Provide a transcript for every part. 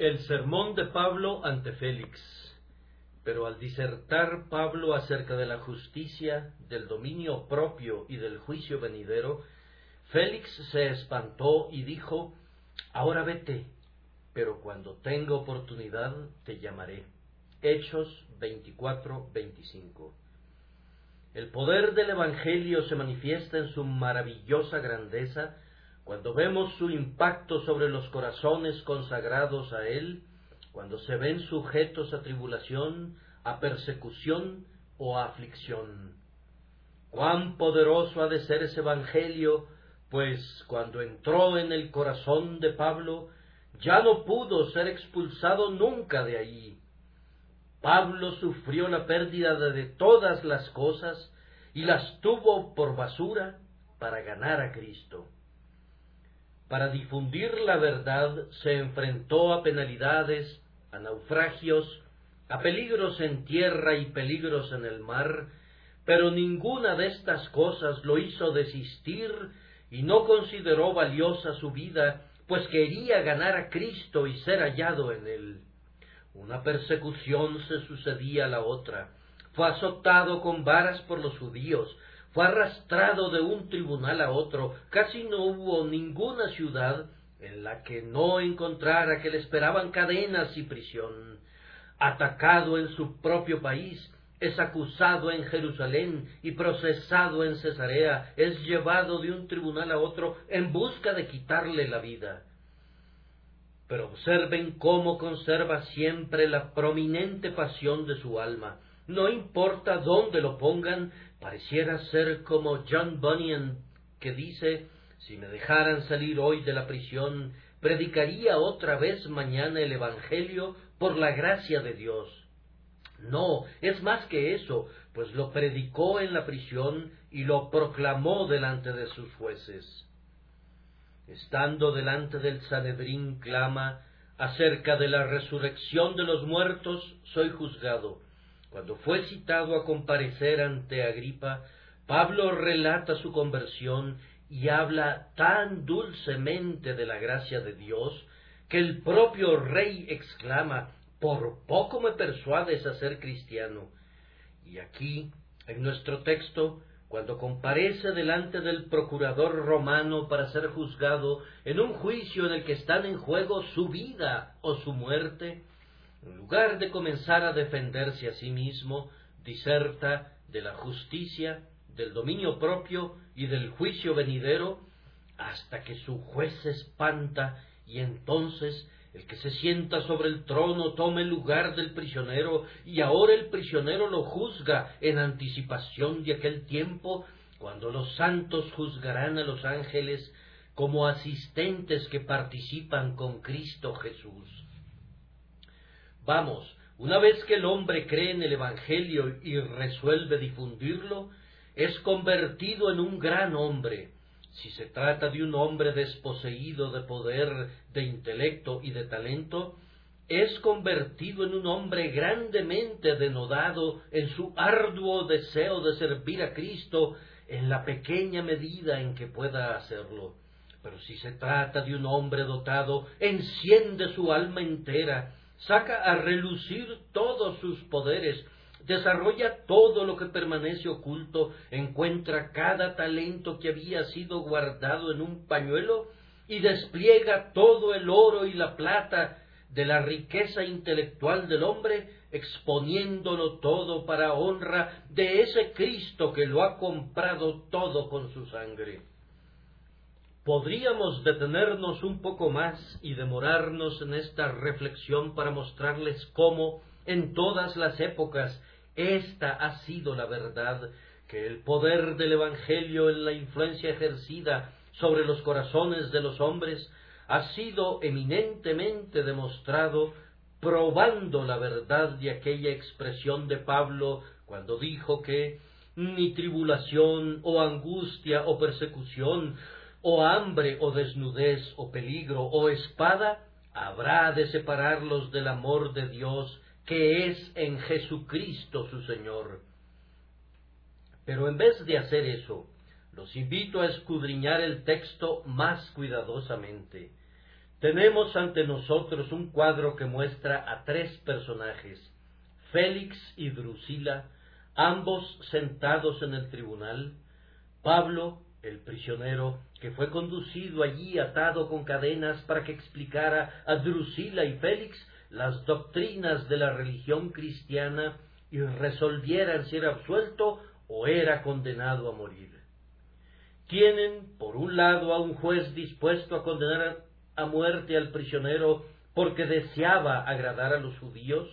El sermón de Pablo ante Félix. Pero al disertar Pablo acerca de la justicia, del dominio propio y del juicio venidero, Félix se espantó y dijo, Ahora vete, pero cuando tenga oportunidad te llamaré. Hechos 24-25. El poder del Evangelio se manifiesta en su maravillosa grandeza cuando vemos su impacto sobre los corazones consagrados a Él, cuando se ven sujetos a tribulación, a persecución o a aflicción. Cuán poderoso ha de ser ese Evangelio, pues cuando entró en el corazón de Pablo, ya no pudo ser expulsado nunca de allí. Pablo sufrió la pérdida de todas las cosas y las tuvo por basura para ganar a Cristo. Para difundir la verdad se enfrentó a penalidades, a naufragios, a peligros en tierra y peligros en el mar, pero ninguna de estas cosas lo hizo desistir y no consideró valiosa su vida, pues quería ganar a Cristo y ser hallado en él. Una persecución se sucedía a la otra. Fue azotado con varas por los judíos, fue arrastrado de un tribunal a otro, casi no hubo ninguna ciudad en la que no encontrara que le esperaban cadenas y prisión. Atacado en su propio país, es acusado en Jerusalén y procesado en Cesarea, es llevado de un tribunal a otro en busca de quitarle la vida. Pero observen cómo conserva siempre la prominente pasión de su alma. No importa dónde lo pongan, Pareciera ser como John Bunyan, que dice, si me dejaran salir hoy de la prisión, predicaría otra vez mañana el Evangelio por la gracia de Dios. No, es más que eso, pues lo predicó en la prisión y lo proclamó delante de sus jueces. Estando delante del Sanedrín clama, acerca de la resurrección de los muertos soy juzgado cuando fue citado a comparecer ante Agripa, Pablo relata su conversión y habla tan dulcemente de la gracia de Dios que el propio rey exclama, por poco me persuades a ser cristiano. Y aquí, en nuestro texto, cuando comparece delante del procurador romano para ser juzgado en un juicio en el que están en juego su vida o su muerte, en lugar de comenzar a defenderse a sí mismo, diserta de la justicia, del dominio propio y del juicio venidero, hasta que su juez se espanta y entonces el que se sienta sobre el trono tome el lugar del prisionero y ahora el prisionero lo juzga en anticipación de aquel tiempo cuando los santos juzgarán a los ángeles como asistentes que participan con Cristo Jesús. Vamos, una vez que el hombre cree en el Evangelio y resuelve difundirlo, es convertido en un gran hombre. Si se trata de un hombre desposeído de poder, de intelecto y de talento, es convertido en un hombre grandemente denodado en su arduo deseo de servir a Cristo en la pequeña medida en que pueda hacerlo. Pero si se trata de un hombre dotado, enciende su alma entera saca a relucir todos sus poderes, desarrolla todo lo que permanece oculto, encuentra cada talento que había sido guardado en un pañuelo y despliega todo el oro y la plata de la riqueza intelectual del hombre, exponiéndolo todo para honra de ese Cristo que lo ha comprado todo con su sangre. Podríamos detenernos un poco más y demorarnos en esta reflexión para mostrarles cómo en todas las épocas esta ha sido la verdad, que el poder del Evangelio en la influencia ejercida sobre los corazones de los hombres ha sido eminentemente demostrado probando la verdad de aquella expresión de Pablo cuando dijo que ni tribulación o angustia o persecución o hambre o desnudez o peligro o espada, habrá de separarlos del amor de Dios que es en Jesucristo su Señor. Pero en vez de hacer eso, los invito a escudriñar el texto más cuidadosamente. tenemos ante nosotros un cuadro que muestra a tres personajes, Félix y Drusila, ambos sentados en el tribunal, Pablo, el prisionero, que fue conducido allí atado con cadenas para que explicara a Drusila y Félix las doctrinas de la religión cristiana y resolvieran si era absuelto o era condenado a morir. Tienen, por un lado, a un juez dispuesto a condenar a muerte al prisionero porque deseaba agradar a los judíos,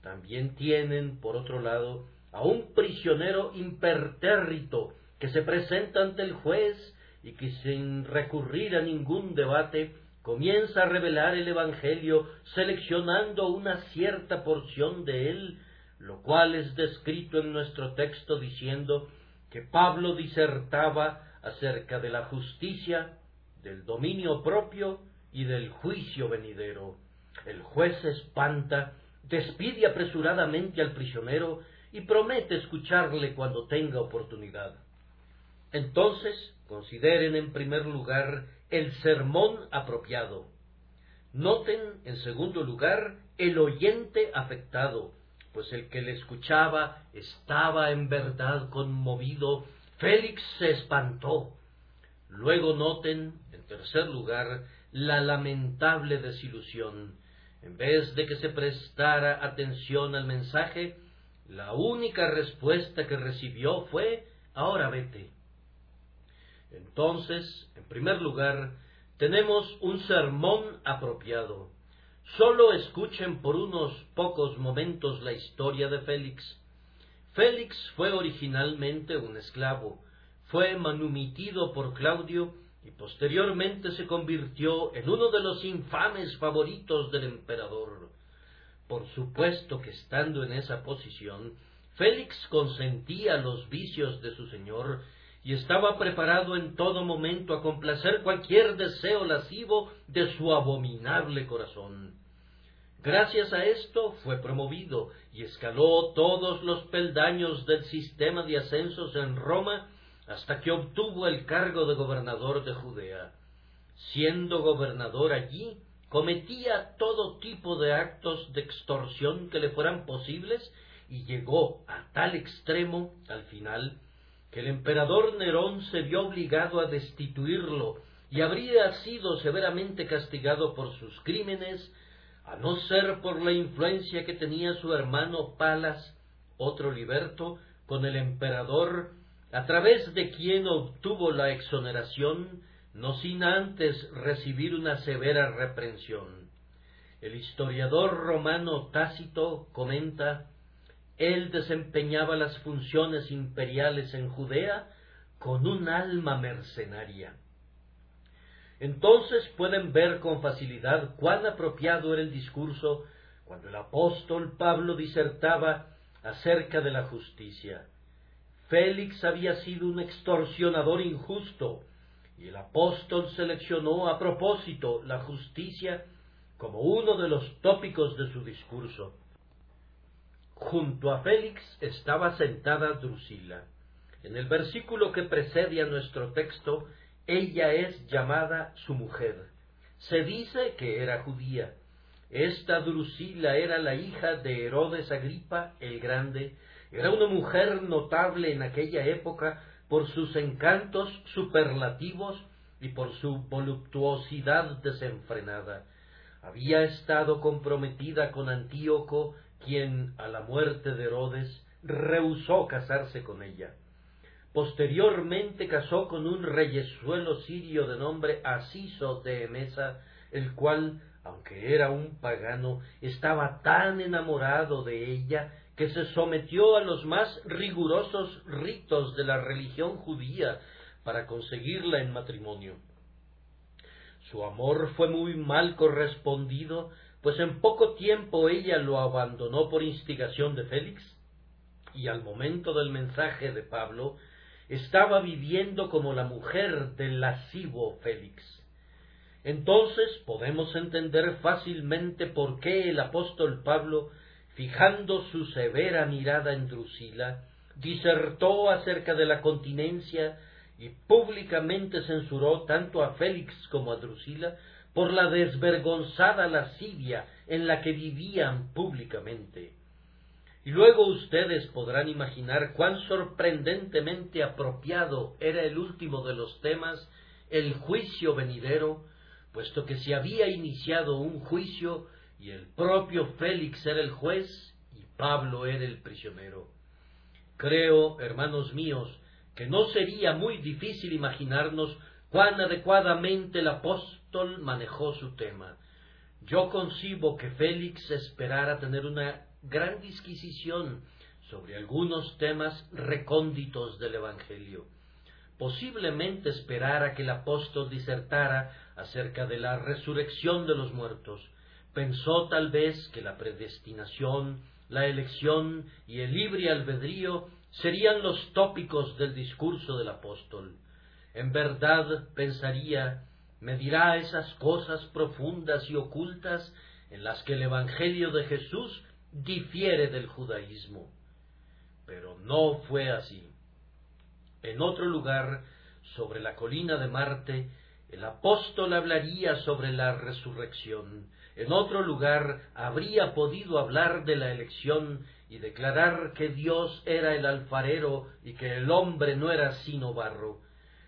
también tienen, por otro lado, a un prisionero impertérrito que se presenta ante el juez y que sin recurrir a ningún debate comienza a revelar el Evangelio seleccionando una cierta porción de él, lo cual es descrito en nuestro texto diciendo que Pablo disertaba acerca de la justicia, del dominio propio y del juicio venidero. El juez se espanta, despide apresuradamente al prisionero y promete escucharle cuando tenga oportunidad. Entonces, consideren en primer lugar el sermón apropiado. Noten, en segundo lugar, el oyente afectado, pues el que le escuchaba estaba en verdad conmovido. Félix se espantó. Luego noten, en tercer lugar, la lamentable desilusión. En vez de que se prestara atención al mensaje, la única respuesta que recibió fue ahora vete. Entonces, en primer lugar, tenemos un sermón apropiado. Solo escuchen por unos pocos momentos la historia de Félix. Félix fue originalmente un esclavo, fue manumitido por Claudio y posteriormente se convirtió en uno de los infames favoritos del emperador. Por supuesto que estando en esa posición, Félix consentía los vicios de su señor y estaba preparado en todo momento a complacer cualquier deseo lascivo de su abominable corazón. Gracias a esto fue promovido y escaló todos los peldaños del sistema de ascensos en Roma hasta que obtuvo el cargo de gobernador de Judea. Siendo gobernador allí, cometía todo tipo de actos de extorsión que le fueran posibles y llegó a tal extremo, al final, que el emperador Nerón se vio obligado a destituirlo y habría sido severamente castigado por sus crímenes, a no ser por la influencia que tenía su hermano Palas, otro liberto, con el emperador, a través de quien obtuvo la exoneración, no sin antes recibir una severa reprensión. El historiador romano Tácito comenta él desempeñaba las funciones imperiales en Judea con un alma mercenaria. Entonces pueden ver con facilidad cuán apropiado era el discurso cuando el apóstol Pablo disertaba acerca de la justicia. Félix había sido un extorsionador injusto, y el apóstol seleccionó a propósito la justicia como uno de los tópicos de su discurso. Junto a Félix estaba sentada Drusila. En el versículo que precede a nuestro texto, ella es llamada su mujer. Se dice que era judía. Esta Drusila era la hija de Herodes Agripa el Grande, era una mujer notable en aquella época por sus encantos superlativos y por su voluptuosidad desenfrenada. Había estado comprometida con Antíoco quien, a la muerte de Herodes, rehusó casarse con ella. Posteriormente casó con un reyesuelo sirio de nombre Asiso de Emesa, el cual, aunque era un pagano, estaba tan enamorado de ella que se sometió a los más rigurosos ritos de la religión judía para conseguirla en matrimonio. Su amor fue muy mal correspondido pues en poco tiempo ella lo abandonó por instigación de Félix, y al momento del mensaje de Pablo estaba viviendo como la mujer del lascivo Félix. Entonces podemos entender fácilmente por qué el apóstol Pablo, fijando su severa mirada en Drusila, disertó acerca de la continencia y públicamente censuró tanto a Félix como a Drusila por la desvergonzada lascivia en la que vivían públicamente. Y luego ustedes podrán imaginar cuán sorprendentemente apropiado era el último de los temas, el juicio venidero, puesto que se había iniciado un juicio y el propio Félix era el juez y Pablo era el prisionero. Creo, hermanos míos, que no sería muy difícil imaginarnos cuán adecuadamente el apóstol manejó su tema. Yo concibo que Félix esperara tener una gran disquisición sobre algunos temas recónditos del Evangelio. Posiblemente esperara que el apóstol disertara acerca de la resurrección de los muertos. Pensó tal vez que la predestinación, la elección y el libre albedrío serían los tópicos del discurso del apóstol. En verdad pensaría, me dirá esas cosas profundas y ocultas en las que el Evangelio de Jesús difiere del judaísmo. Pero no fue así. En otro lugar, sobre la colina de Marte, el apóstol hablaría sobre la resurrección. En otro lugar habría podido hablar de la elección y declarar que Dios era el alfarero y que el hombre no era sino barro.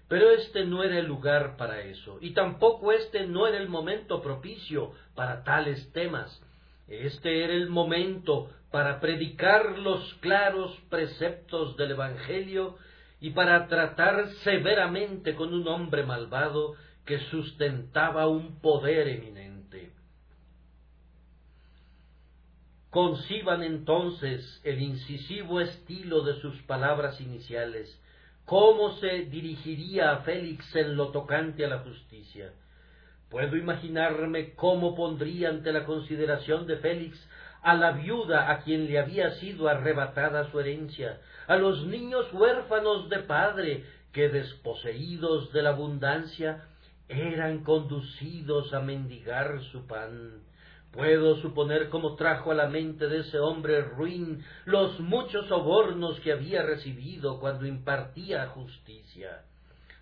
Pero este no era el lugar para eso, y tampoco este no era el momento propicio para tales temas. Este era el momento para predicar los claros preceptos del Evangelio y para tratar severamente con un hombre malvado que sustentaba un poder eminente. Conciban entonces el incisivo estilo de sus palabras iniciales, cómo se dirigiría a Félix en lo tocante a la justicia. Puedo imaginarme cómo pondría ante la consideración de Félix a la viuda a quien le había sido arrebatada su herencia, a los niños huérfanos de padre que desposeídos de la abundancia eran conducidos a mendigar su pan. Puedo suponer cómo trajo a la mente de ese hombre ruin los muchos sobornos que había recibido cuando impartía justicia.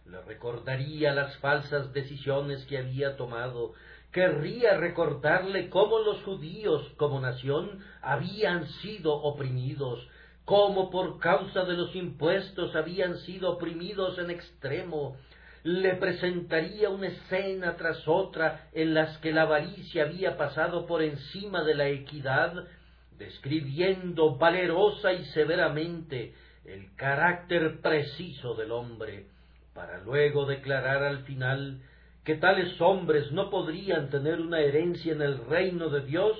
Le recordaría las falsas decisiones que había tomado, querría recordarle cómo los judíos como nación habían sido oprimidos, cómo por causa de los impuestos habían sido oprimidos en extremo, le presentaría una escena tras otra en las que la avaricia había pasado por encima de la equidad, describiendo valerosa y severamente el carácter preciso del hombre, para luego declarar al final que tales hombres no podrían tener una herencia en el reino de Dios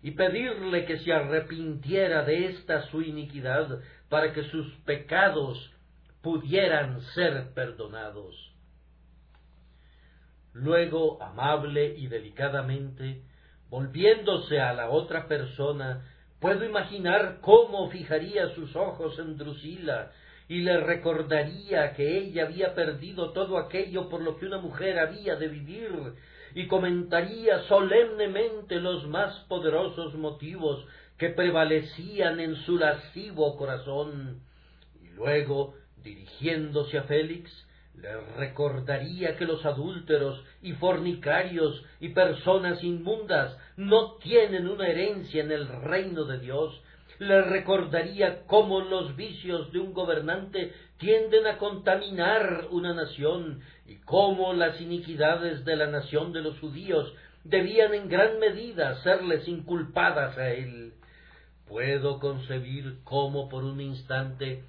y pedirle que se arrepintiera de esta su iniquidad para que sus pecados pudieran ser perdonados. Luego, amable y delicadamente, volviéndose a la otra persona, puedo imaginar cómo fijaría sus ojos en Drusila y le recordaría que ella había perdido todo aquello por lo que una mujer había de vivir, y comentaría solemnemente los más poderosos motivos que prevalecían en su lascivo corazón, y luego, dirigiéndose a Félix, le recordaría que los adúlteros y fornicarios y personas inmundas no tienen una herencia en el reino de Dios, le recordaría cómo los vicios de un gobernante tienden a contaminar una nación y cómo las iniquidades de la nación de los judíos debían en gran medida serles inculpadas a él. Puedo concebir cómo por un instante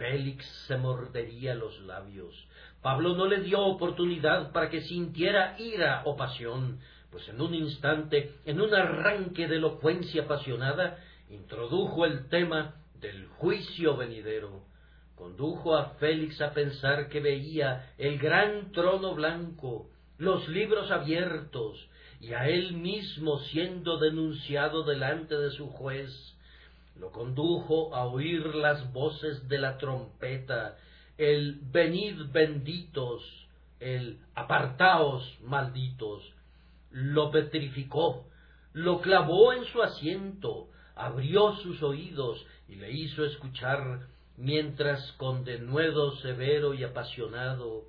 Félix se mordería los labios. Pablo no le dio oportunidad para que sintiera ira o pasión, pues en un instante, en un arranque de elocuencia apasionada, introdujo el tema del juicio venidero. Condujo a Félix a pensar que veía el gran trono blanco, los libros abiertos, y a él mismo siendo denunciado delante de su juez, lo condujo a oír las voces de la trompeta, el venid benditos, el apartaos malditos, lo petrificó, lo clavó en su asiento, abrió sus oídos y le hizo escuchar, mientras con denuedo severo y apasionado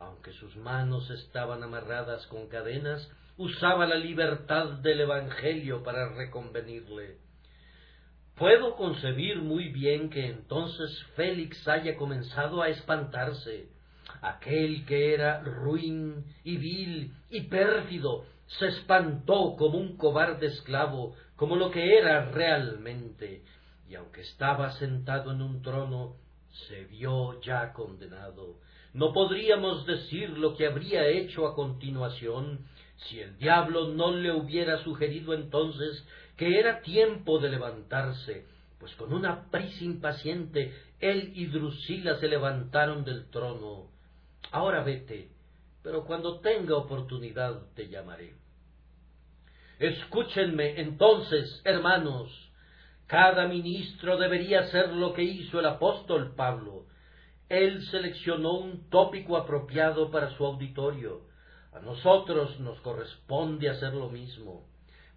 aunque sus manos estaban amarradas con cadenas, usaba la libertad del Evangelio para reconvenirle. Puedo concebir muy bien que entonces Félix haya comenzado a espantarse. Aquel que era ruin y vil y pérfido se espantó como un cobarde esclavo, como lo que era realmente, y aunque estaba sentado en un trono, se vio ya condenado. No podríamos decir lo que habría hecho a continuación si el diablo no le hubiera sugerido entonces que era tiempo de levantarse, pues con una prisa impaciente él y Drusila se levantaron del trono. Ahora vete, pero cuando tenga oportunidad te llamaré. Escúchenme entonces, hermanos, cada ministro debería hacer lo que hizo el apóstol Pablo. Él seleccionó un tópico apropiado para su auditorio. A nosotros nos corresponde hacer lo mismo.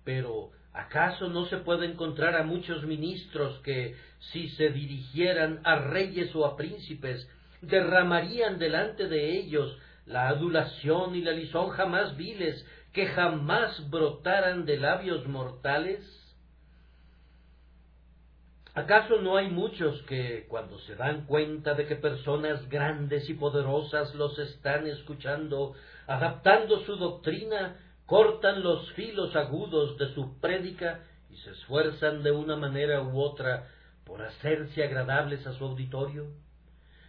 Pero, ¿acaso no se puede encontrar a muchos ministros que, si se dirigieran a reyes o a príncipes, derramarían delante de ellos la adulación y la lisonja más viles que jamás brotaran de labios mortales? ¿Acaso no hay muchos que, cuando se dan cuenta de que personas grandes y poderosas los están escuchando, adaptando su doctrina, cortan los filos agudos de su prédica y se esfuerzan de una manera u otra por hacerse agradables a su auditorio?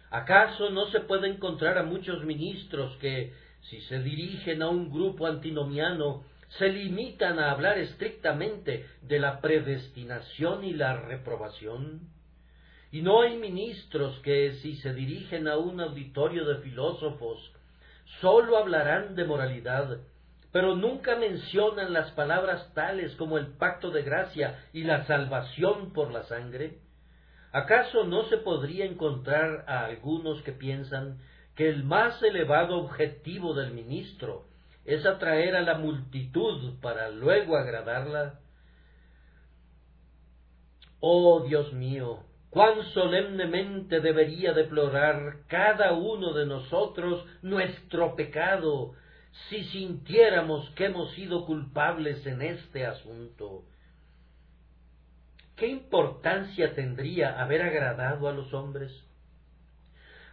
¿Acaso no se puede encontrar a muchos ministros que, si se dirigen a un grupo antinomiano, se limitan a hablar estrictamente de la predestinación y la reprobación? Y no hay ministros que, si se dirigen a un auditorio de filósofos, sólo hablarán de moralidad, pero nunca mencionan las palabras tales como el pacto de gracia y la salvación por la sangre? ¿Acaso no se podría encontrar a algunos que piensan que el más elevado objetivo del ministro es atraer a la multitud para luego agradarla. Oh Dios mío, cuán solemnemente debería deplorar cada uno de nosotros nuestro pecado si sintiéramos que hemos sido culpables en este asunto. ¿Qué importancia tendría haber agradado a los hombres?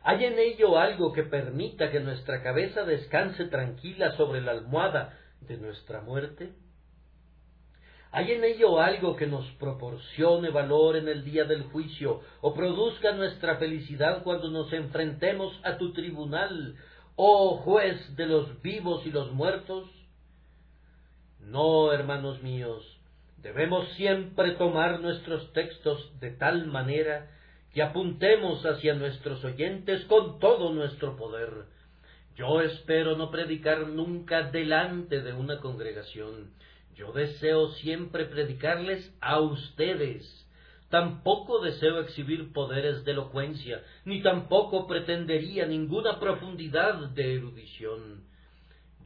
¿Hay en ello algo que permita que nuestra cabeza descanse tranquila sobre la almohada de nuestra muerte? ¿Hay en ello algo que nos proporcione valor en el día del juicio o produzca nuestra felicidad cuando nos enfrentemos a tu tribunal, oh juez de los vivos y los muertos? No, hermanos míos, debemos siempre tomar nuestros textos de tal manera que apuntemos hacia nuestros oyentes con todo nuestro poder. Yo espero no predicar nunca delante de una congregación. Yo deseo siempre predicarles a ustedes. Tampoco deseo exhibir poderes de elocuencia, ni tampoco pretendería ninguna profundidad de erudición.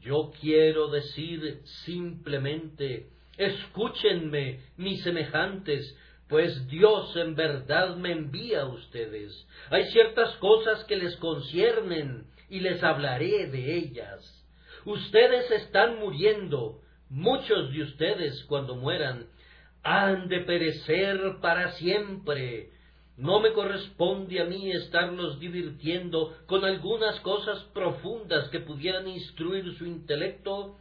Yo quiero decir simplemente, escúchenme, mis semejantes, pues Dios en verdad me envía a ustedes. Hay ciertas cosas que les conciernen y les hablaré de ellas. Ustedes están muriendo, muchos de ustedes cuando mueran han de perecer para siempre. No me corresponde a mí estarlos divirtiendo con algunas cosas profundas que pudieran instruir su intelecto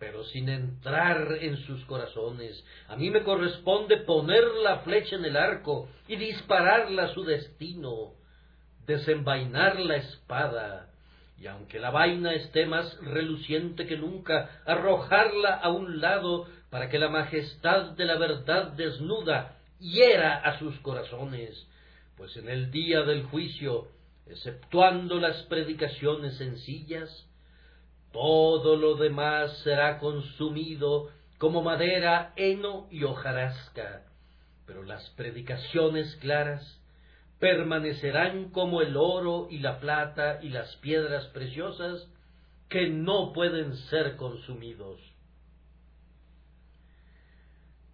pero sin entrar en sus corazones. A mí me corresponde poner la flecha en el arco y dispararla a su destino, desenvainar la espada, y aunque la vaina esté más reluciente que nunca, arrojarla a un lado para que la majestad de la verdad desnuda hiera a sus corazones, pues en el día del juicio, exceptuando las predicaciones sencillas, todo lo demás será consumido como madera, heno y hojarasca, pero las predicaciones claras permanecerán como el oro y la plata y las piedras preciosas que no pueden ser consumidos.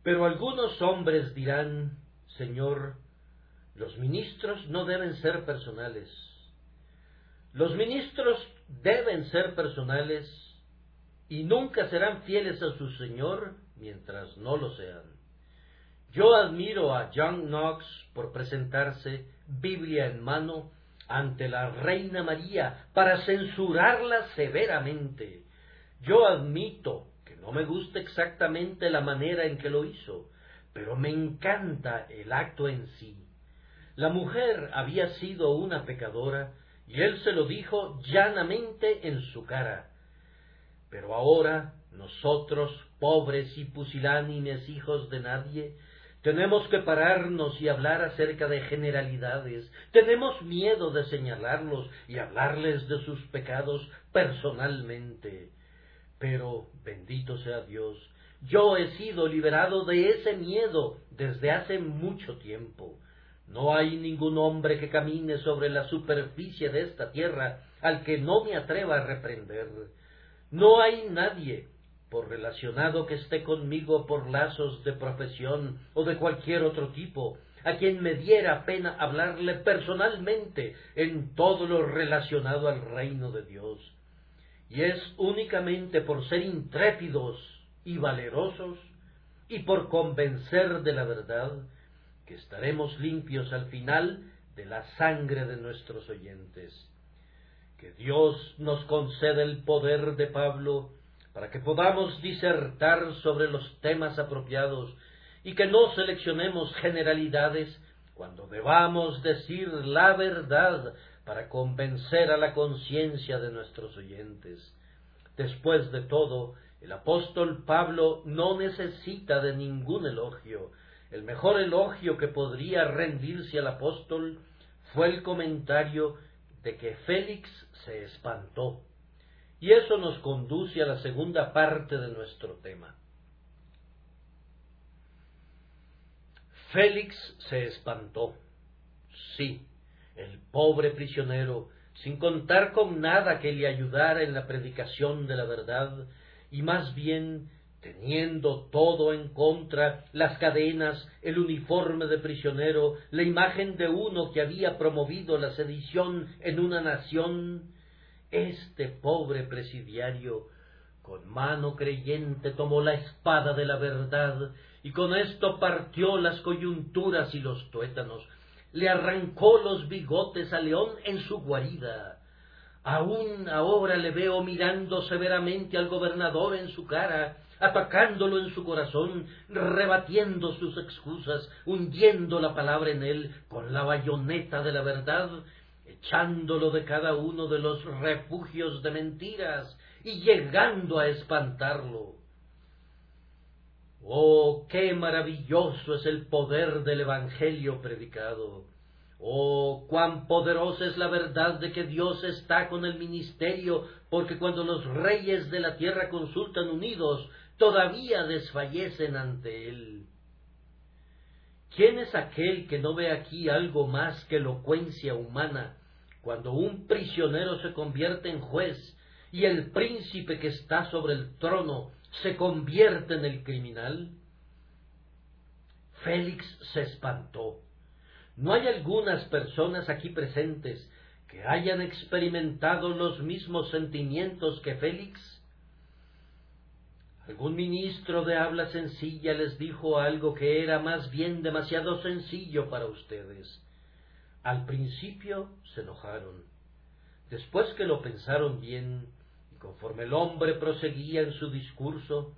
Pero algunos hombres dirán, Señor, los ministros no deben ser personales. Los ministros deben ser personales y nunca serán fieles a su Señor mientras no lo sean. Yo admiro a John Knox por presentarse, Biblia en mano, ante la Reina María para censurarla severamente. Yo admito no me gusta exactamente la manera en que lo hizo, pero me encanta el acto en sí. La mujer había sido una pecadora y él se lo dijo llanamente en su cara. Pero ahora nosotros, pobres y pusilánimes hijos de nadie, tenemos que pararnos y hablar acerca de generalidades. Tenemos miedo de señalarlos y hablarles de sus pecados personalmente. Pero, bendito sea Dios, yo he sido liberado de ese miedo desde hace mucho tiempo. No hay ningún hombre que camine sobre la superficie de esta tierra al que no me atreva a reprender. No hay nadie por relacionado que esté conmigo por lazos de profesión o de cualquier otro tipo, a quien me diera pena hablarle personalmente en todo lo relacionado al reino de Dios. Y es únicamente por ser intrépidos y valerosos y por convencer de la verdad que estaremos limpios al final de la sangre de nuestros oyentes. Que Dios nos conceda el poder de Pablo para que podamos disertar sobre los temas apropiados y que no seleccionemos generalidades cuando debamos decir la verdad para convencer a la conciencia de nuestros oyentes. Después de todo, el apóstol Pablo no necesita de ningún elogio. El mejor elogio que podría rendirse al apóstol fue el comentario de que Félix se espantó. Y eso nos conduce a la segunda parte de nuestro tema. Félix se espantó. Sí, el pobre prisionero, sin contar con nada que le ayudara en la predicación de la verdad, y más bien teniendo todo en contra, las cadenas, el uniforme de prisionero, la imagen de uno que había promovido la sedición en una nación, este pobre presidiario, con mano creyente, tomó la espada de la verdad y con esto partió las coyunturas y los tuétanos, le arrancó los bigotes a León en su guarida. Aún ahora le veo mirando severamente al gobernador en su cara, atacándolo en su corazón, rebatiendo sus excusas, hundiendo la palabra en él con la bayoneta de la verdad echándolo de cada uno de los refugios de mentiras y llegando a espantarlo. Oh, qué maravilloso es el poder del Evangelio predicado. Oh, cuán poderosa es la verdad de que Dios está con el ministerio, porque cuando los reyes de la tierra consultan unidos, todavía desfallecen ante Él. ¿Quién es aquel que no ve aquí algo más que elocuencia humana cuando un prisionero se convierte en juez y el príncipe que está sobre el trono se convierte en el criminal? Félix se espantó. ¿No hay algunas personas aquí presentes que hayan experimentado los mismos sentimientos que Félix? Algún ministro de habla sencilla les dijo algo que era más bien demasiado sencillo para ustedes. Al principio se enojaron. Después que lo pensaron bien, conforme el hombre proseguía en su discurso,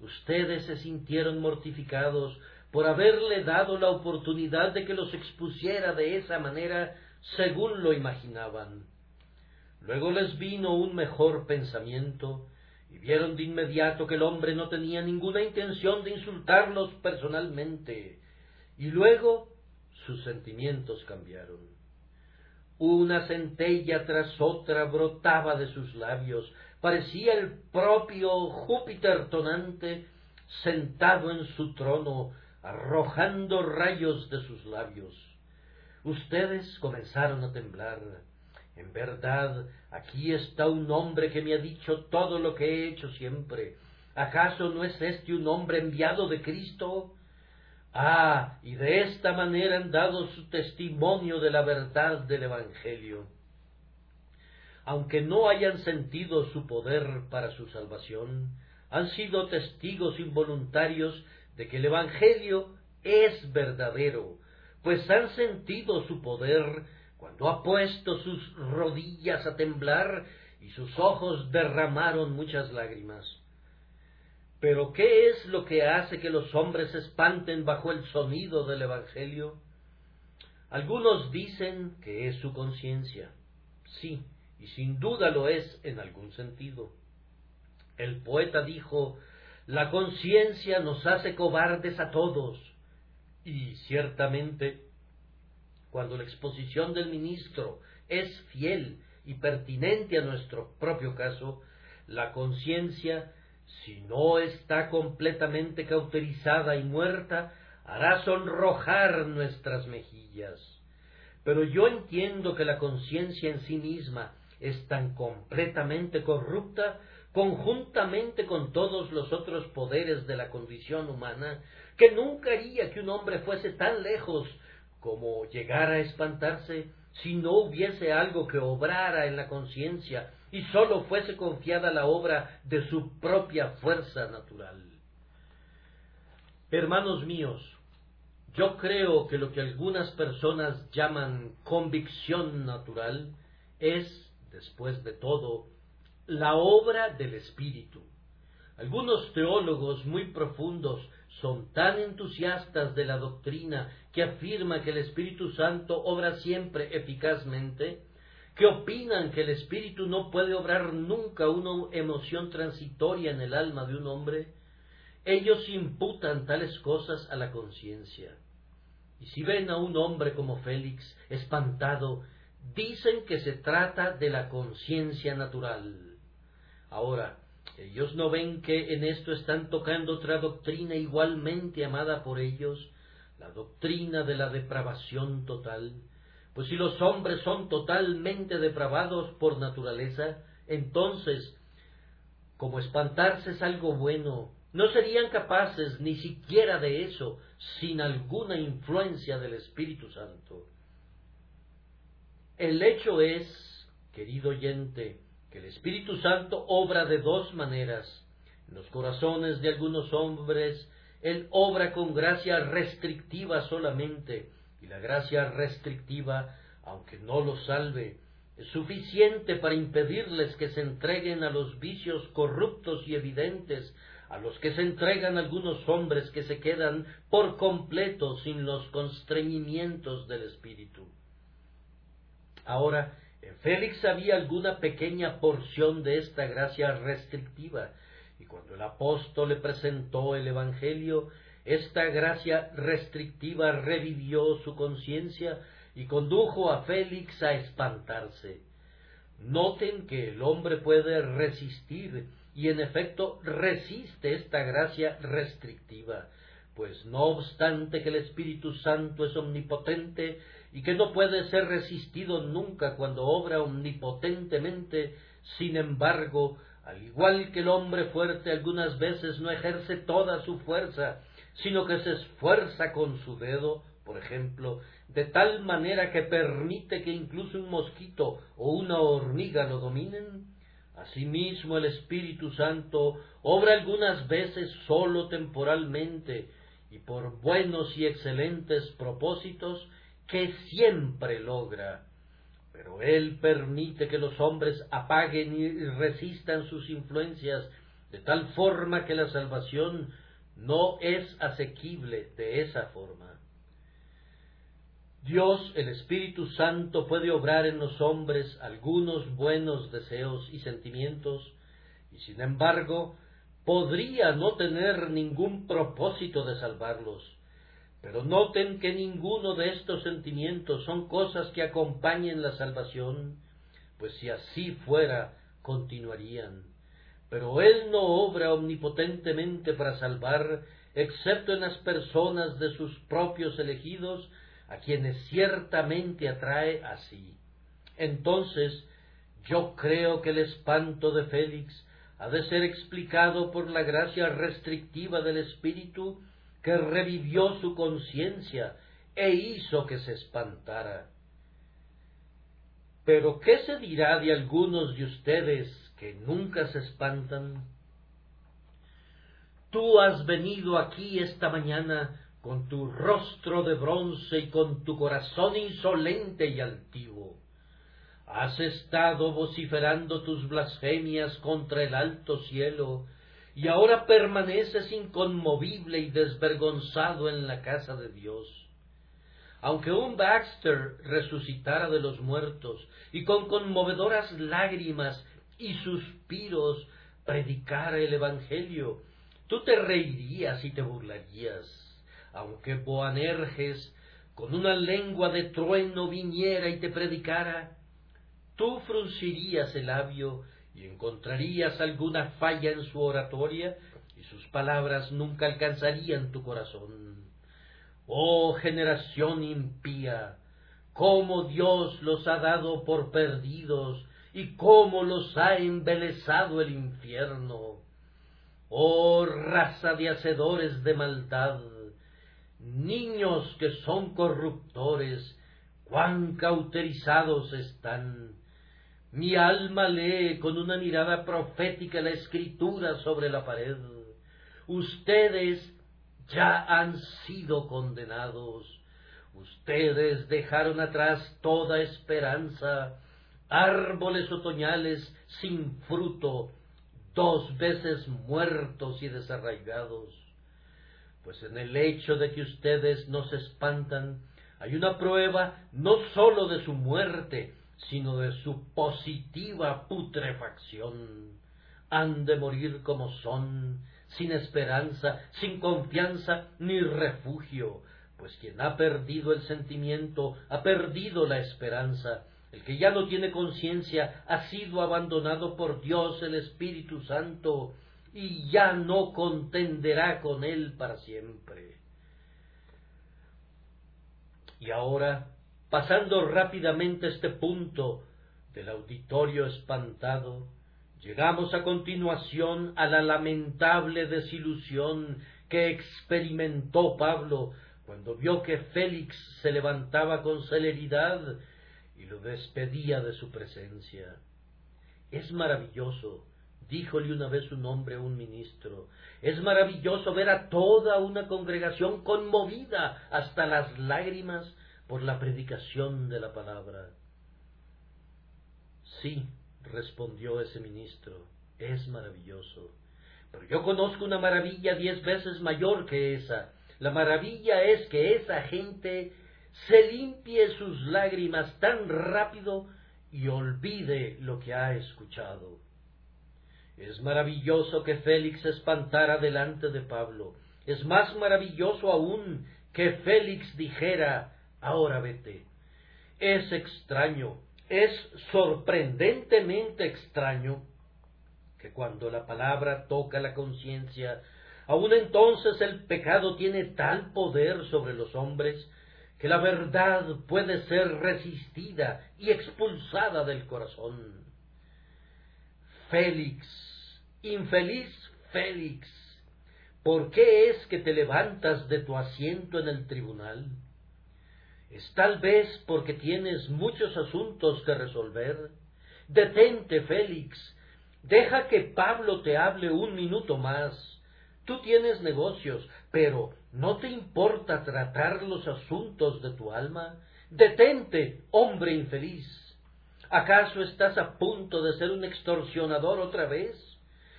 ustedes se sintieron mortificados por haberle dado la oportunidad de que los expusiera de esa manera según lo imaginaban. Luego les vino un mejor pensamiento y vieron de inmediato que el hombre no tenía ninguna intención de insultarlos personalmente. Y luego sus sentimientos cambiaron. Una centella tras otra brotaba de sus labios, parecía el propio Júpiter tonante sentado en su trono, arrojando rayos de sus labios. Ustedes comenzaron a temblar. En verdad, aquí está un hombre que me ha dicho todo lo que he hecho siempre. ¿Acaso no es este un hombre enviado de Cristo? Ah, y de esta manera han dado su testimonio de la verdad del Evangelio. aunque no hayan sentido su poder para su salvación, han sido testigos involuntarios de que el Evangelio es verdadero, pues han sentido su poder cuando ha puesto sus rodillas a temblar y sus ojos derramaron muchas lágrimas. Pero ¿qué es lo que hace que los hombres se espanten bajo el sonido del Evangelio? Algunos dicen que es su conciencia. Sí, y sin duda lo es en algún sentido. El poeta dijo, la conciencia nos hace cobardes a todos. Y ciertamente, cuando la exposición del ministro es fiel y pertinente a nuestro propio caso, la conciencia si no está completamente cauterizada y muerta, hará sonrojar nuestras mejillas. Pero yo entiendo que la conciencia en sí misma es tan completamente corrupta, conjuntamente con todos los otros poderes de la condición humana, que nunca haría que un hombre fuese tan lejos como llegar a espantarse si no hubiese algo que obrara en la conciencia y sólo fuese confiada la obra de su propia fuerza natural. Hermanos míos, yo creo que lo que algunas personas llaman convicción natural es, después de todo, la obra del Espíritu. Algunos teólogos muy profundos son tan entusiastas de la doctrina que afirma que el Espíritu Santo obra siempre eficazmente, que opinan que el Espíritu no puede obrar nunca una emoción transitoria en el alma de un hombre, ellos imputan tales cosas a la conciencia. Y si ven a un hombre como Félix espantado, dicen que se trata de la conciencia natural. Ahora, ellos no ven que en esto están tocando otra doctrina igualmente amada por ellos, la doctrina de la depravación total, pues si los hombres son totalmente depravados por naturaleza, entonces, como espantarse es algo bueno, no serían capaces ni siquiera de eso sin alguna influencia del Espíritu Santo. El hecho es, querido oyente, que el Espíritu Santo obra de dos maneras. En los corazones de algunos hombres, Él obra con gracia restrictiva solamente, y la gracia restrictiva, aunque no los salve, es suficiente para impedirles que se entreguen a los vicios corruptos y evidentes, a los que se entregan algunos hombres que se quedan por completo sin los constreñimientos del Espíritu. Ahora, en Félix había alguna pequeña porción de esta gracia restrictiva, y cuando el apóstol le presentó el Evangelio, esta gracia restrictiva revivió su conciencia y condujo a Félix a espantarse. Noten que el hombre puede resistir y en efecto resiste esta gracia restrictiva, pues no obstante que el Espíritu Santo es omnipotente y que no puede ser resistido nunca cuando obra omnipotentemente, sin embargo, al igual que el hombre fuerte algunas veces no ejerce toda su fuerza sino que se esfuerza con su dedo, por ejemplo, de tal manera que permite que incluso un mosquito o una hormiga lo dominen? Asimismo el Espíritu Santo obra algunas veces sólo temporalmente y por buenos y excelentes propósitos que siempre logra. Pero Él permite que los hombres apaguen y resistan sus influencias de tal forma que la salvación no es asequible de esa forma. Dios, el Espíritu Santo, puede obrar en los hombres algunos buenos deseos y sentimientos, y sin embargo podría no tener ningún propósito de salvarlos. Pero noten que ninguno de estos sentimientos son cosas que acompañen la salvación, pues si así fuera, continuarían pero Él no obra omnipotentemente para salvar, excepto en las personas de sus propios elegidos, a quienes ciertamente atrae así. Entonces, yo creo que el espanto de Félix ha de ser explicado por la gracia restrictiva del Espíritu que revivió su conciencia e hizo que se espantara. Pero ¿qué se dirá de algunos de ustedes que nunca se espantan? Tú has venido aquí esta mañana con tu rostro de bronce y con tu corazón insolente y altivo. Has estado vociferando tus blasfemias contra el alto cielo, y ahora permaneces inconmovible y desvergonzado en la casa de Dios. Aunque un Baxter resucitara de los muertos y con conmovedoras lágrimas y suspiros predicara el Evangelio, tú te reirías y te burlarías aunque Boanerges con una lengua de trueno viniera y te predicara, tú fruncirías el labio y encontrarías alguna falla en su oratoria y sus palabras nunca alcanzarían tu corazón. Oh generación impía, cómo Dios los ha dado por perdidos y cómo los ha embelezado el infierno. Oh raza de hacedores de maldad, niños que son corruptores, cuán cauterizados están. Mi alma lee con una mirada profética la escritura sobre la pared. Ustedes ya han sido condenados. Ustedes dejaron atrás toda esperanza, árboles otoñales sin fruto, dos veces muertos y desarraigados pues en el hecho de que ustedes no se espantan, hay una prueba no sólo de su muerte, sino de su positiva putrefacción. Han de morir como son, sin esperanza, sin confianza ni refugio, pues quien ha perdido el sentimiento ha perdido la esperanza, el que ya no tiene conciencia ha sido abandonado por Dios el Espíritu Santo, y ya no contenderá con él para siempre. Y ahora, pasando rápidamente este punto del auditorio espantado, llegamos a continuación a la lamentable desilusión que experimentó Pablo cuando vio que Félix se levantaba con celeridad y lo despedía de su presencia. Es maravilloso díjole una vez un hombre a un ministro, es maravilloso ver a toda una congregación conmovida hasta las lágrimas por la predicación de la palabra. Sí, respondió ese ministro, es maravilloso. Pero yo conozco una maravilla diez veces mayor que esa. La maravilla es que esa gente se limpie sus lágrimas tan rápido y olvide lo que ha escuchado. Es maravilloso que Félix espantara delante de Pablo. Es más maravilloso aún que Félix dijera, ahora vete. Es extraño, es sorprendentemente extraño que cuando la palabra toca la conciencia, aun entonces el pecado tiene tal poder sobre los hombres que la verdad puede ser resistida y expulsada del corazón. Félix, infeliz Félix, ¿por qué es que te levantas de tu asiento en el tribunal? ¿Es tal vez porque tienes muchos asuntos que resolver? Detente, Félix, deja que Pablo te hable un minuto más. Tú tienes negocios, pero ¿no te importa tratar los asuntos de tu alma? Detente, hombre infeliz. ¿Acaso estás a punto de ser un extorsionador otra vez?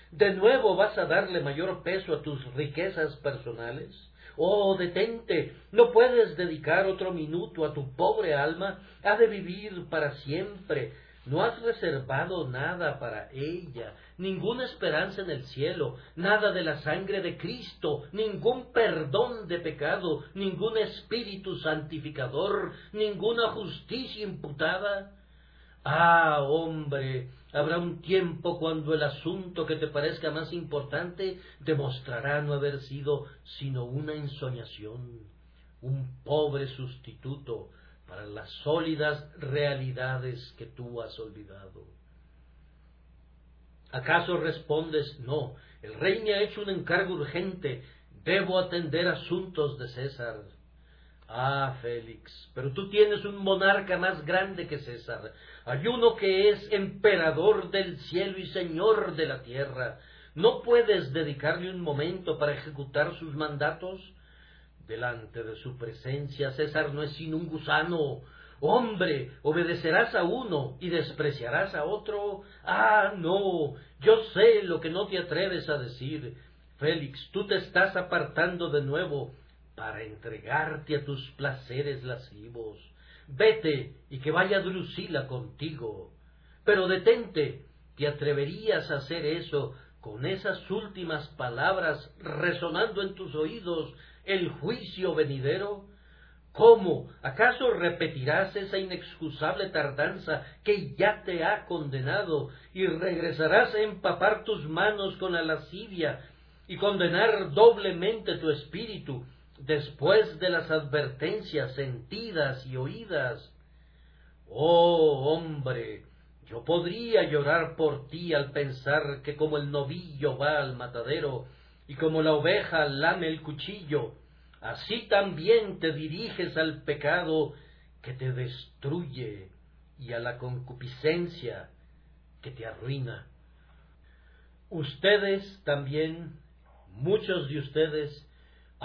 ¿De nuevo vas a darle mayor peso a tus riquezas personales? Oh, detente, no puedes dedicar otro minuto a tu pobre alma, ha de vivir para siempre. No has reservado nada para ella, ninguna esperanza en el cielo, nada de la sangre de Cristo, ningún perdón de pecado, ningún espíritu santificador, ninguna justicia imputada. Ah, hombre, habrá un tiempo cuando el asunto que te parezca más importante demostrará no haber sido sino una ensoñación, un pobre sustituto para las sólidas realidades que tú has olvidado. ¿Acaso respondes, no, el rey me ha hecho un encargo urgente, debo atender asuntos de César? Ah, Félix, pero tú tienes un monarca más grande que César. Hay uno que es emperador del cielo y señor de la tierra. ¿No puedes dedicarle un momento para ejecutar sus mandatos? Delante de su presencia, César no es sino un gusano. Hombre, obedecerás a uno y despreciarás a otro. Ah, no, yo sé lo que no te atreves a decir. Félix, tú te estás apartando de nuevo para entregarte a tus placeres lascivos. Vete y que vaya Drusila contigo. Pero detente, ¿te atreverías a hacer eso con esas últimas palabras resonando en tus oídos el juicio venidero? ¿Cómo? ¿Acaso repetirás esa inexcusable tardanza que ya te ha condenado y regresarás a empapar tus manos con la lascivia y condenar doblemente tu espíritu después de las advertencias sentidas y oídas? Oh hombre, yo podría llorar por ti al pensar que como el novillo va al matadero y como la oveja lame el cuchillo, así también te diriges al pecado que te destruye y a la concupiscencia que te arruina. Ustedes también, muchos de ustedes,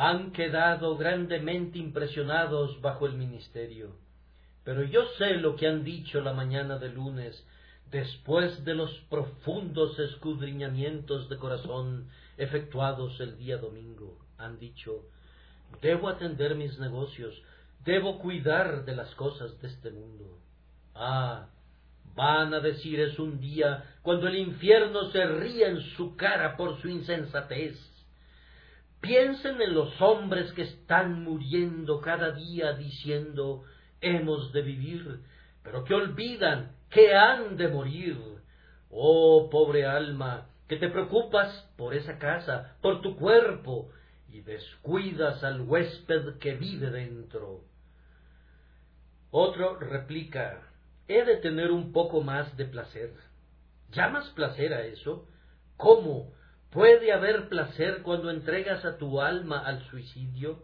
han quedado grandemente impresionados bajo el ministerio. Pero yo sé lo que han dicho la mañana de lunes, después de los profundos escudriñamientos de corazón efectuados el día domingo. Han dicho, debo atender mis negocios, debo cuidar de las cosas de este mundo. Ah, van a decir es un día cuando el infierno se ría en su cara por su insensatez Piensen en los hombres que están muriendo cada día diciendo hemos de vivir, pero que olvidan que han de morir. Oh pobre alma, que te preocupas por esa casa, por tu cuerpo, y descuidas al huésped que vive dentro. Otro replica, he de tener un poco más de placer. ¿Llamas placer a eso? ¿Cómo? ¿Puede haber placer cuando entregas a tu alma al suicidio?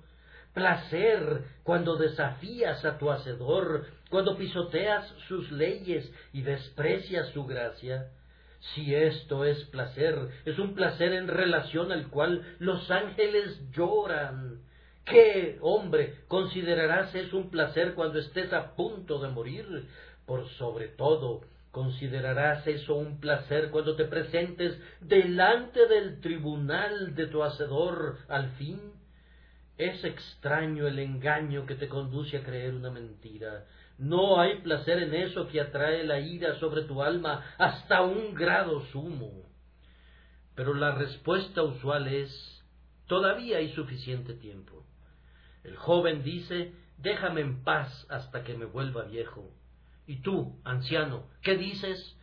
Placer cuando desafías a tu Hacedor, cuando pisoteas sus leyes y desprecias su gracia. Si esto es placer, es un placer en relación al cual los ángeles lloran. ¿Qué, hombre, considerarás es un placer cuando estés a punto de morir? Por sobre todo, ¿Considerarás eso un placer cuando te presentes delante del tribunal de tu Hacedor al fin? Es extraño el engaño que te conduce a creer una mentira. No hay placer en eso que atrae la ira sobre tu alma hasta un grado sumo. Pero la respuesta usual es todavía hay suficiente tiempo. El joven dice déjame en paz hasta que me vuelva viejo. ¿Y tú, anciano, qué dices?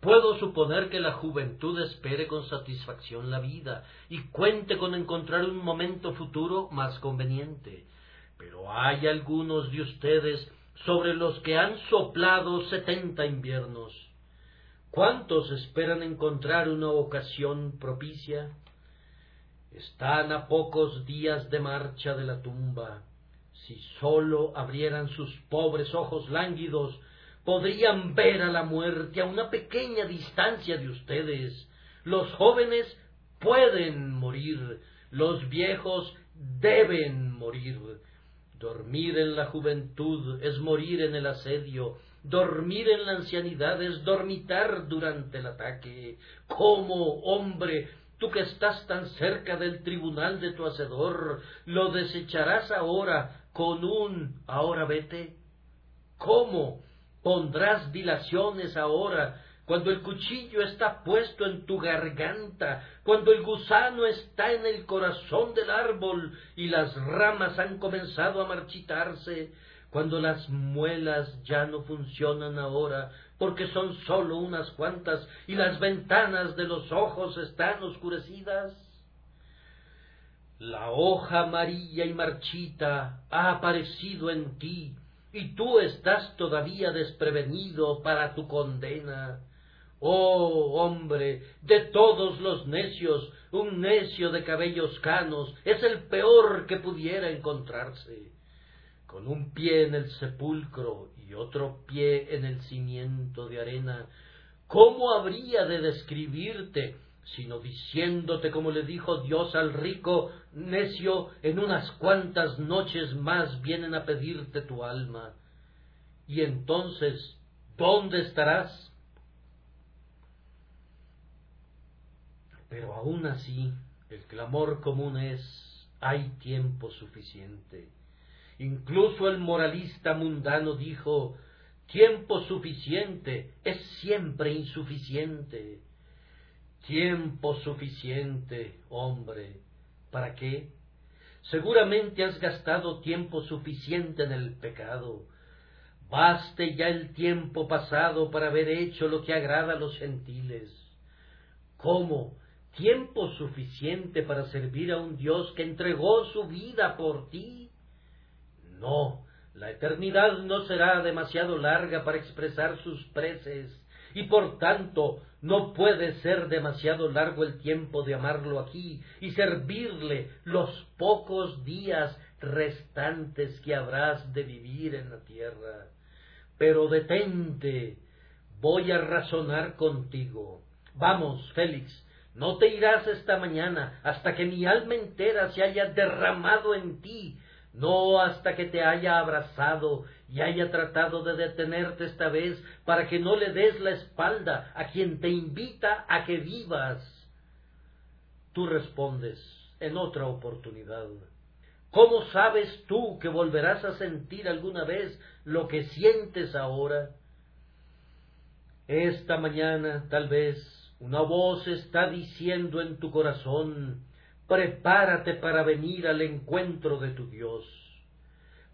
Puedo suponer que la juventud espere con satisfacción la vida y cuente con encontrar un momento futuro más conveniente. Pero hay algunos de ustedes sobre los que han soplado setenta inviernos. ¿Cuántos esperan encontrar una ocasión propicia? Están a pocos días de marcha de la tumba. Si sólo abrieran sus pobres ojos lánguidos podrían ver a la muerte a una pequeña distancia de ustedes. Los jóvenes pueden morir, los viejos deben morir. Dormir en la juventud es morir en el asedio, dormir en la ancianidad es dormitar durante el ataque. ¿Cómo, hombre, tú que estás tan cerca del tribunal de tu hacedor, lo desecharás ahora con un ahora vete? ¿Cómo? Pondrás dilaciones ahora, cuando el cuchillo está puesto en tu garganta, cuando el gusano está en el corazón del árbol y las ramas han comenzado a marchitarse, cuando las muelas ya no funcionan ahora, porque son sólo unas cuantas y las ventanas de los ojos están oscurecidas. La hoja amarilla y marchita ha aparecido en ti, y tú estás todavía desprevenido para tu condena. Oh hombre, de todos los necios, un necio de cabellos canos es el peor que pudiera encontrarse. con un pie en el sepulcro y otro pie en el cimiento de arena, ¿cómo habría de describirte sino diciéndote como le dijo Dios al rico, necio, en unas cuantas noches más vienen a pedirte tu alma. Y entonces, ¿dónde estarás? Pero aún así, el clamor común es, hay tiempo suficiente. Incluso el moralista mundano dijo, tiempo suficiente es siempre insuficiente. Tiempo suficiente, hombre. ¿Para qué? Seguramente has gastado tiempo suficiente en el pecado. Baste ya el tiempo pasado para haber hecho lo que agrada a los gentiles. ¿Cómo? Tiempo suficiente para servir a un Dios que entregó su vida por ti. No, la eternidad no será demasiado larga para expresar sus preces, y por tanto no puede ser demasiado largo el tiempo de amarlo aquí y servirle los pocos días restantes que habrás de vivir en la tierra. Pero detente, voy a razonar contigo. Vamos, Félix, no te irás esta mañana hasta que mi alma entera se haya derramado en ti, no hasta que te haya abrazado y haya tratado de detenerte esta vez para que no le des la espalda a quien te invita a que vivas. Tú respondes en otra oportunidad. ¿Cómo sabes tú que volverás a sentir alguna vez lo que sientes ahora? Esta mañana, tal vez, una voz está diciendo en tu corazón, prepárate para venir al encuentro de tu Dios.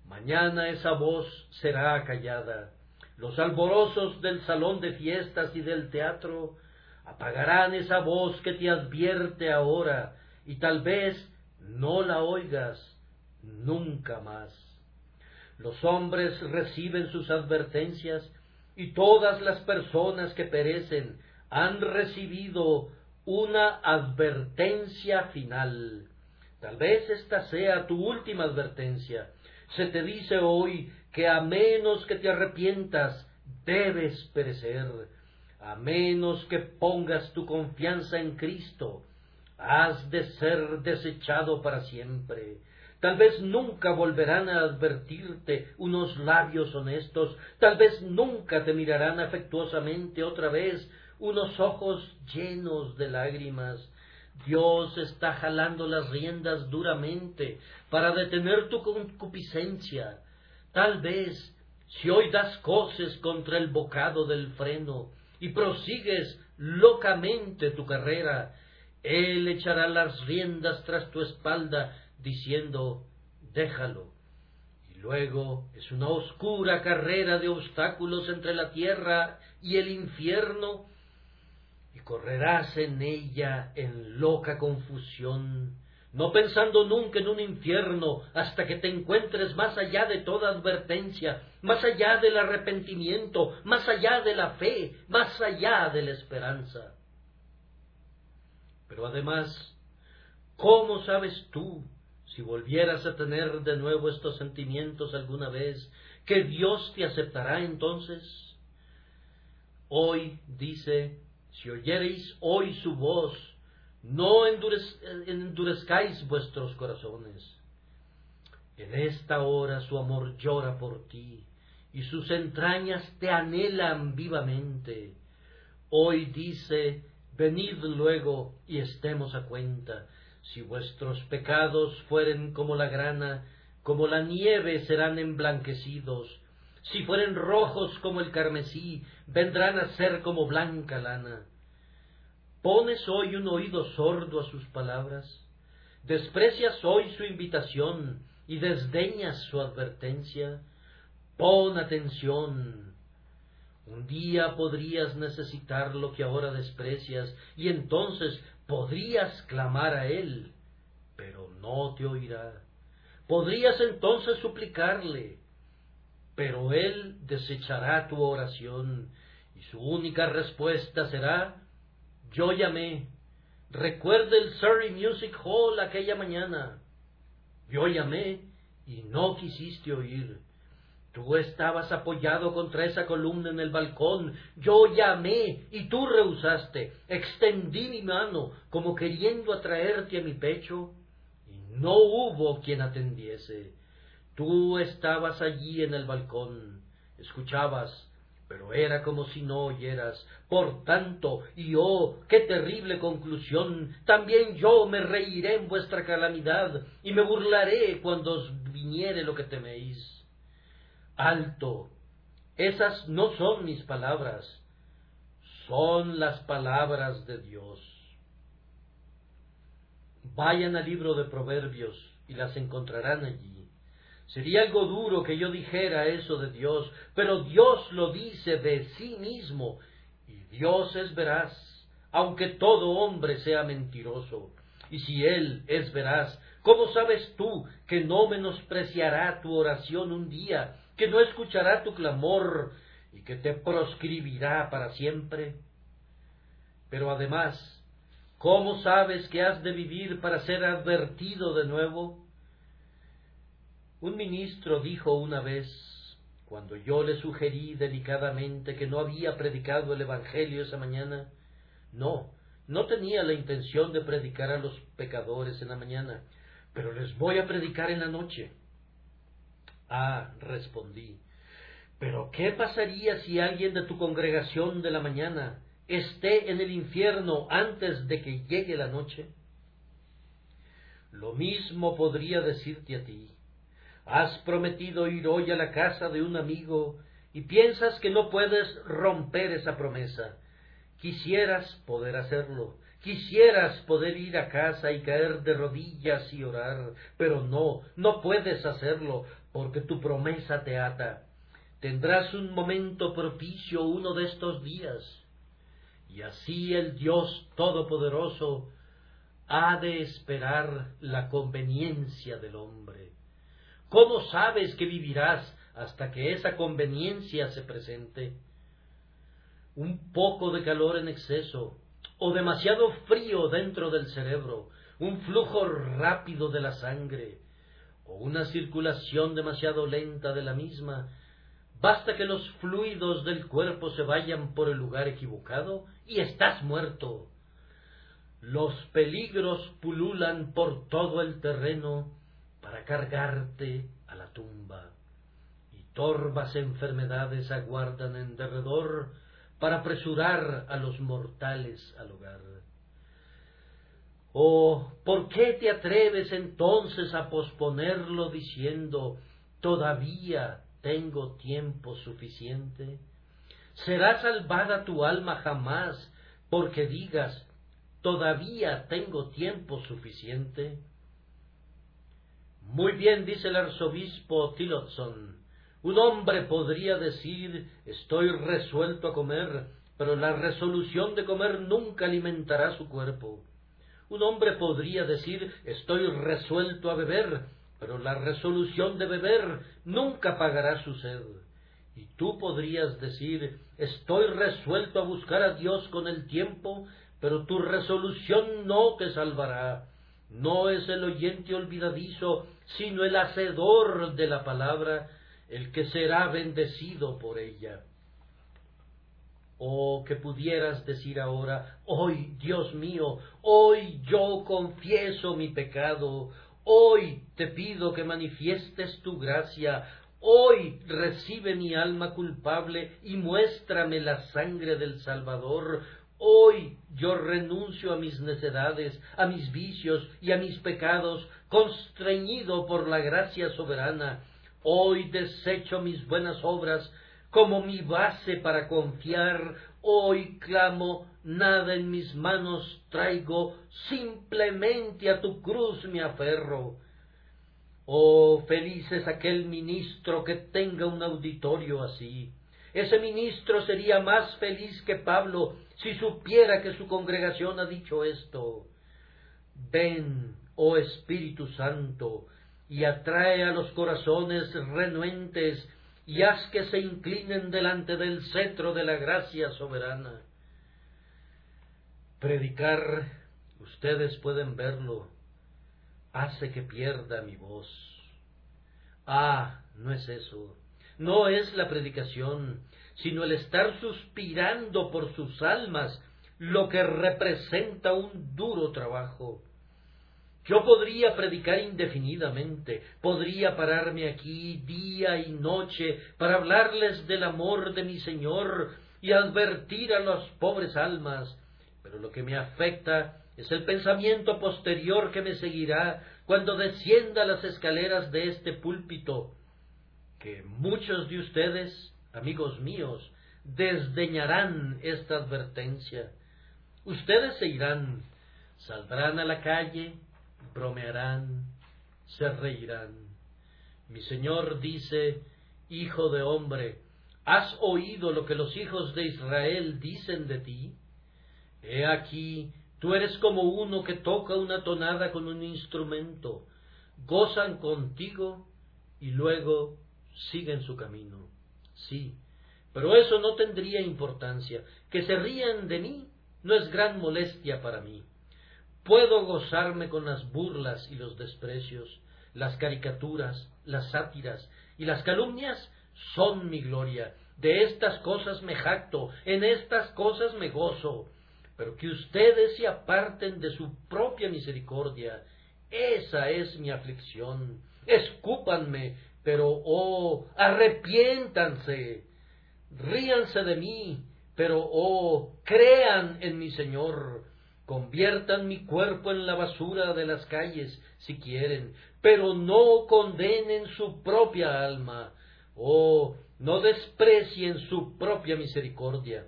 Mañana esa voz será callada. Los alborosos del salón de fiestas y del teatro apagarán esa voz que te advierte ahora y tal vez no la oigas nunca más. Los hombres reciben sus advertencias y todas las personas que perecen han recibido una advertencia final. Tal vez esta sea tu última advertencia se te dice hoy que a menos que te arrepientas, debes perecer, a menos que pongas tu confianza en Cristo, has de ser desechado para siempre. Tal vez nunca volverán a advertirte unos labios honestos, tal vez nunca te mirarán afectuosamente otra vez unos ojos llenos de lágrimas, Dios está jalando las riendas duramente para detener tu concupiscencia. Tal vez, si hoy das coces contra el bocado del freno y prosigues locamente tu carrera, Él echará las riendas tras tu espalda, diciendo, déjalo. Y luego es una oscura carrera de obstáculos entre la tierra y el infierno, correrás en ella en loca confusión, no pensando nunca en un infierno hasta que te encuentres más allá de toda advertencia, más allá del arrepentimiento, más allá de la fe, más allá de la esperanza. Pero además, ¿cómo sabes tú, si volvieras a tener de nuevo estos sentimientos alguna vez, que Dios te aceptará entonces? Hoy dice si oyereis hoy su voz, no endurezcáis vuestros corazones. En esta hora su amor llora por ti, y sus entrañas te anhelan vivamente. Hoy dice, venid luego y estemos a cuenta. Si vuestros pecados fueren como la grana, como la nieve serán emblanquecidos. Si fueren rojos como el carmesí, vendrán a ser como blanca lana. ¿Pones hoy un oído sordo a sus palabras? ¿Desprecias hoy su invitación y desdeñas su advertencia? Pon atención. Un día podrías necesitar lo que ahora desprecias y entonces podrías clamar a Él, pero no te oirá. Podrías entonces suplicarle, pero Él desechará tu oración y su única respuesta será yo llamé. Recuerda el Surrey Music Hall aquella mañana. Yo llamé y no quisiste oír. Tú estabas apoyado contra esa columna en el balcón. Yo llamé y tú rehusaste. Extendí mi mano como queriendo atraerte a mi pecho y no hubo quien atendiese. Tú estabas allí en el balcón. Escuchabas pero era como si no oyeras. Por tanto, y oh, qué terrible conclusión, también yo me reiré en vuestra calamidad, y me burlaré cuando os viniere lo que teméis. Alto, esas no son mis palabras, son las palabras de Dios. Vayan al libro de Proverbios y las encontrarán allí. Sería algo duro que yo dijera eso de Dios, pero Dios lo dice de sí mismo, y Dios es veraz, aunque todo hombre sea mentiroso. Y si Él es veraz, ¿cómo sabes tú que no menospreciará tu oración un día, que no escuchará tu clamor y que te proscribirá para siempre? Pero además, ¿cómo sabes que has de vivir para ser advertido de nuevo? Un ministro dijo una vez, cuando yo le sugerí delicadamente que no había predicado el Evangelio esa mañana, no, no tenía la intención de predicar a los pecadores en la mañana, pero les voy a predicar en la noche. Ah, respondí, pero ¿qué pasaría si alguien de tu congregación de la mañana esté en el infierno antes de que llegue la noche? Lo mismo podría decirte a ti. Has prometido ir hoy a la casa de un amigo y piensas que no puedes romper esa promesa. Quisieras poder hacerlo, quisieras poder ir a casa y caer de rodillas y orar, pero no, no puedes hacerlo porque tu promesa te ata. Tendrás un momento propicio uno de estos días. Y así el Dios Todopoderoso ha de esperar la conveniencia del hombre. ¿Cómo sabes que vivirás hasta que esa conveniencia se presente? Un poco de calor en exceso, o demasiado frío dentro del cerebro, un flujo rápido de la sangre, o una circulación demasiado lenta de la misma, basta que los fluidos del cuerpo se vayan por el lugar equivocado y estás muerto. Los peligros pululan por todo el terreno para cargarte a la tumba, y torvas enfermedades aguardan en derredor para apresurar a los mortales al hogar. Oh, ¿por qué te atreves entonces a posponerlo diciendo todavía tengo tiempo suficiente? ¿Será salvada tu alma jamás porque digas todavía tengo tiempo suficiente? Muy bien dice el arzobispo Tillotson, un hombre podría decir estoy resuelto a comer, pero la resolución de comer nunca alimentará su cuerpo. Un hombre podría decir estoy resuelto a beber, pero la resolución de beber nunca pagará su sed. Y tú podrías decir estoy resuelto a buscar a Dios con el tiempo, pero tu resolución no te salvará. No es el oyente olvidadizo sino el hacedor de la palabra, el que será bendecido por ella. Oh, que pudieras decir ahora, hoy, Dios mío, hoy yo confieso mi pecado, hoy te pido que manifiestes tu gracia, hoy recibe mi alma culpable y muéstrame la sangre del Salvador, Hoy yo renuncio a mis necedades, a mis vicios y a mis pecados, constreñido por la gracia soberana. Hoy desecho mis buenas obras como mi base para confiar. Hoy clamo, nada en mis manos traigo, simplemente a tu cruz me aferro. Oh, feliz es aquel ministro que tenga un auditorio así. Ese ministro sería más feliz que Pablo si supiera que su congregación ha dicho esto. Ven, oh Espíritu Santo, y atrae a los corazones renuentes y haz que se inclinen delante del cetro de la gracia soberana. Predicar, ustedes pueden verlo, hace que pierda mi voz. Ah, no es eso. No es la predicación, sino el estar suspirando por sus almas, lo que representa un duro trabajo. Yo podría predicar indefinidamente, podría pararme aquí día y noche para hablarles del amor de mi Señor y advertir a las pobres almas, pero lo que me afecta es el pensamiento posterior que me seguirá cuando descienda las escaleras de este púlpito, que muchos de ustedes, amigos míos, desdeñarán esta advertencia. Ustedes se irán, saldrán a la calle, bromearán, se reirán. Mi Señor dice, Hijo de hombre, ¿has oído lo que los hijos de Israel dicen de ti? He aquí, tú eres como uno que toca una tonada con un instrumento, gozan contigo y luego siguen su camino. Sí, pero eso no tendría importancia. Que se rían de mí no es gran molestia para mí. Puedo gozarme con las burlas y los desprecios, las caricaturas, las sátiras y las calumnias son mi gloria. De estas cosas me jacto, en estas cosas me gozo. Pero que ustedes se aparten de su propia misericordia, esa es mi aflicción. Escúpanme, pero oh, arrepiéntanse. Ríanse de mí, pero oh, crean en mi Señor Conviertan mi cuerpo en la basura de las calles, si quieren, pero no condenen su propia alma. Oh, no desprecien su propia misericordia.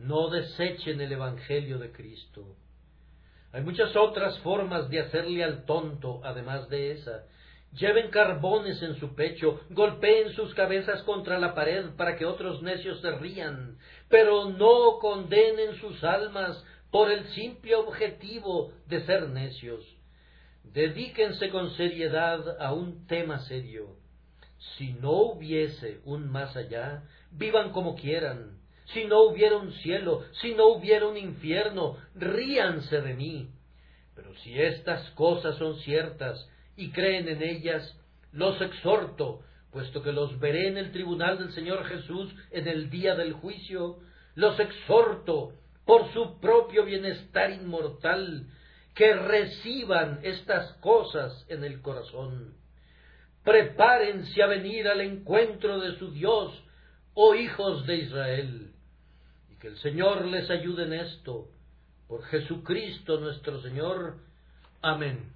No desechen el Evangelio de Cristo. Hay muchas otras formas de hacerle al tonto, además de esa. Lleven carbones en su pecho, golpeen sus cabezas contra la pared para que otros necios se rían, pero no condenen sus almas por el simple objetivo de ser necios. Dedíquense con seriedad a un tema serio. Si no hubiese un más allá, vivan como quieran. Si no hubiera un cielo, si no hubiera un infierno, ríanse de mí. Pero si estas cosas son ciertas, y creen en ellas, los exhorto, puesto que los veré en el tribunal del Señor Jesús en el día del juicio, los exhorto por su propio bienestar inmortal, que reciban estas cosas en el corazón. Prepárense a venir al encuentro de su Dios, oh hijos de Israel, y que el Señor les ayude en esto, por Jesucristo nuestro Señor. Amén.